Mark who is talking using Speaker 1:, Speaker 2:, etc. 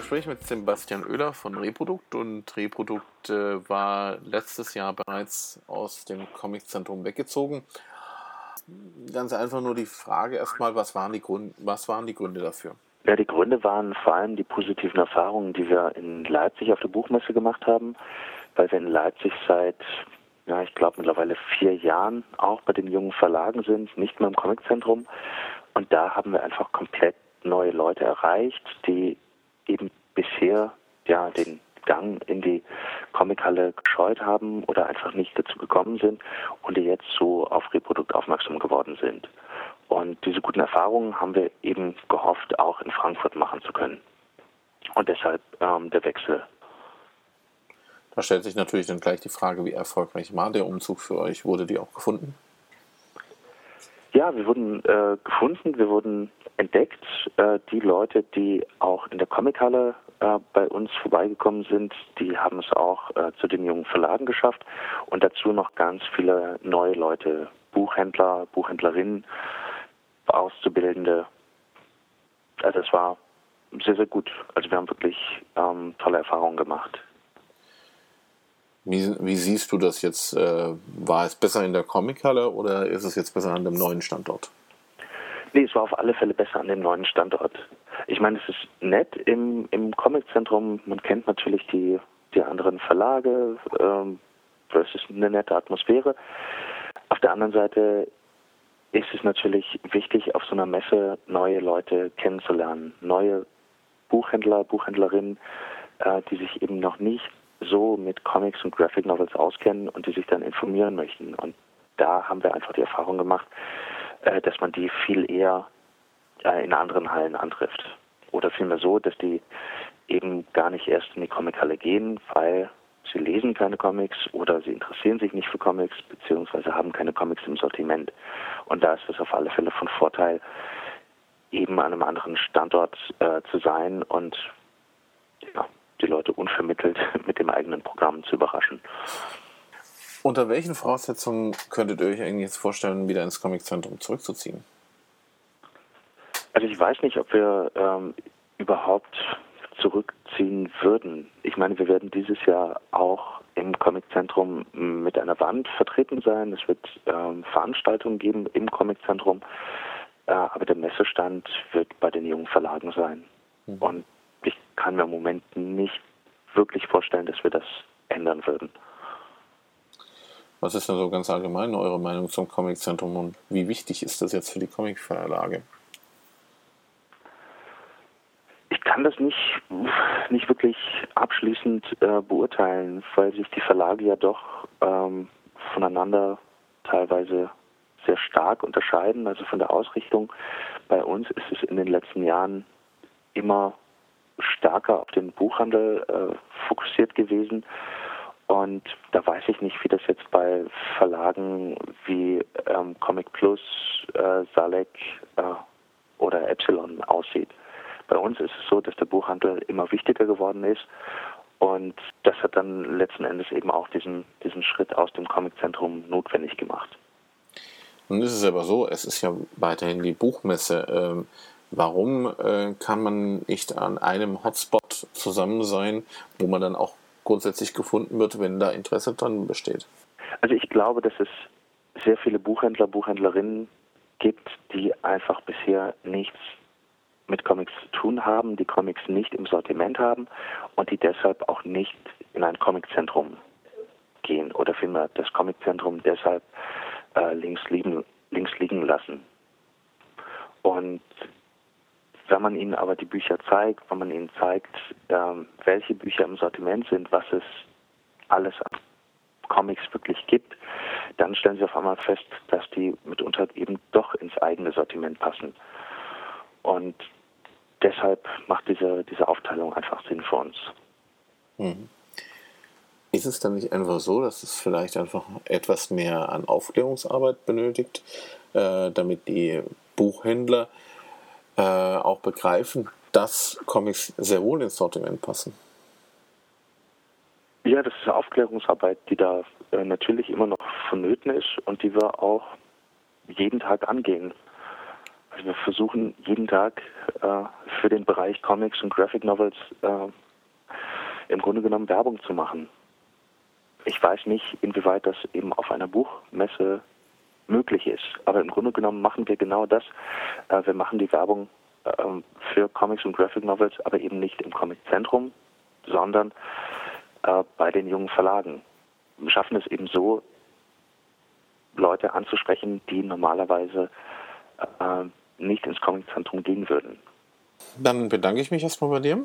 Speaker 1: Gespräch mit Sebastian Oehler von Reprodukt und Reprodukt äh, war letztes Jahr bereits aus dem Comiczentrum weggezogen. Ganz einfach nur die Frage erstmal, was waren die, Grund, was waren die Gründe dafür?
Speaker 2: Ja, die Gründe waren vor allem die positiven Erfahrungen, die wir in Leipzig auf der Buchmesse gemacht haben, weil wir in Leipzig seit, ja, ich glaube mittlerweile vier Jahren auch bei den jungen Verlagen sind, nicht mehr im Comiczentrum. Und da haben wir einfach komplett neue Leute erreicht, die eben bisher ja den Gang in die Comichalle gescheut haben oder einfach nicht dazu gekommen sind und die jetzt so auf Reprodukt aufmerksam geworden sind. Und diese guten Erfahrungen haben wir eben gehofft, auch in Frankfurt machen zu können. Und deshalb ähm, der Wechsel.
Speaker 1: Da stellt sich natürlich dann gleich die Frage, wie erfolgreich war der Umzug für euch? Wurde die auch gefunden?
Speaker 2: Ja, wir wurden äh, gefunden, wir wurden entdeckt. Äh, die Leute, die auch in der Comichalle äh, bei uns vorbeigekommen sind, die haben es auch äh, zu den jungen Verlagen geschafft und dazu noch ganz viele neue Leute, Buchhändler, Buchhändlerinnen, Auszubildende. Also es war sehr, sehr gut. Also wir haben wirklich ähm, tolle Erfahrungen gemacht.
Speaker 1: Wie, wie, siehst du das jetzt? Äh, war es besser in der Comichalle oder ist es jetzt besser an dem neuen Standort?
Speaker 2: Nee, es war auf alle Fälle besser an dem neuen Standort. Ich meine, es ist nett im, im Comiczentrum. Man kennt natürlich die, die anderen Verlage. Ähm, es ist eine nette Atmosphäre. Auf der anderen Seite ist es natürlich wichtig, auf so einer Messe neue Leute kennenzulernen. Neue Buchhändler, Buchhändlerinnen, äh, die sich eben noch nicht so mit Comics und Graphic Novels auskennen und die sich dann informieren möchten. Und da haben wir einfach die Erfahrung gemacht, äh, dass man die viel eher äh, in anderen Hallen antrifft. Oder vielmehr so, dass die eben gar nicht erst in die Comichalle gehen, weil sie lesen keine Comics oder sie interessieren sich nicht für Comics beziehungsweise haben keine Comics im Sortiment. Und da ist es auf alle Fälle von Vorteil, eben an einem anderen Standort äh, zu sein und die Leute unvermittelt mit dem eigenen Programm zu überraschen.
Speaker 1: Unter welchen Voraussetzungen könntet ihr euch eigentlich jetzt vorstellen, wieder ins Comiczentrum zurückzuziehen?
Speaker 2: Also ich weiß nicht, ob wir ähm, überhaupt zurückziehen würden. Ich meine, wir werden dieses Jahr auch im Comiczentrum mit einer Wand vertreten sein. Es wird ähm, Veranstaltungen geben im Comiczentrum, äh, aber der Messestand wird bei den jungen Verlagen sein. Mhm. Und kann mir im Moment nicht wirklich vorstellen, dass wir das ändern würden.
Speaker 1: Was ist denn so ganz allgemein eure Meinung zum Comiczentrum und wie wichtig ist das jetzt für die Comicverlage?
Speaker 2: Ich kann das nicht, nicht wirklich abschließend äh, beurteilen, weil sich die Verlage ja doch ähm, voneinander teilweise sehr stark unterscheiden, also von der Ausrichtung. Bei uns ist es in den letzten Jahren immer stärker auf den Buchhandel äh, fokussiert gewesen. Und da weiß ich nicht, wie das jetzt bei Verlagen wie ähm, Comic Plus, äh, Salek äh, oder Epsilon aussieht. Bei uns ist es so, dass der Buchhandel immer wichtiger geworden ist und das hat dann letzten Endes eben auch diesen, diesen Schritt aus dem Comiczentrum notwendig gemacht.
Speaker 1: Nun ist es aber so, es ist ja weiterhin die Buchmesse. Ähm, Warum äh, kann man nicht an einem Hotspot zusammen sein, wo man dann auch grundsätzlich gefunden wird, wenn da Interesse dran besteht?
Speaker 2: Also ich glaube, dass es sehr viele Buchhändler, Buchhändlerinnen gibt, die einfach bisher nichts mit Comics zu tun haben, die Comics nicht im Sortiment haben und die deshalb auch nicht in ein Comiczentrum gehen oder vielmehr das Comiczentrum deshalb äh, links, liegen, links liegen lassen. Und wenn man ihnen aber die Bücher zeigt, wenn man ihnen zeigt, ähm, welche Bücher im Sortiment sind, was es alles an Comics wirklich gibt, dann stellen sie auf einmal fest, dass die mitunter eben doch ins eigene Sortiment passen. Und deshalb macht diese, diese Aufteilung einfach Sinn für uns.
Speaker 1: Hm. Ist es dann nicht einfach so, dass es vielleicht einfach etwas mehr an Aufklärungsarbeit benötigt, äh, damit die Buchhändler äh, auch begreifen, dass Comics sehr wohl ins Sortiment passen.
Speaker 2: Ja, das ist eine Aufklärungsarbeit, die da äh, natürlich immer noch vonnöten ist und die wir auch jeden Tag angehen. Also wir versuchen jeden Tag äh, für den Bereich Comics und Graphic Novels äh, im Grunde genommen Werbung zu machen. Ich weiß nicht, inwieweit das eben auf einer Buchmesse möglich ist. Aber im Grunde genommen machen wir genau das. Äh, wir machen die Werbung äh, für Comics und Graphic Novels, aber eben nicht im Comiczentrum, sondern äh, bei den jungen Verlagen. Wir schaffen es eben so, Leute anzusprechen, die normalerweise äh, nicht ins Comiczentrum gehen würden.
Speaker 1: Dann bedanke ich mich erstmal bei dir.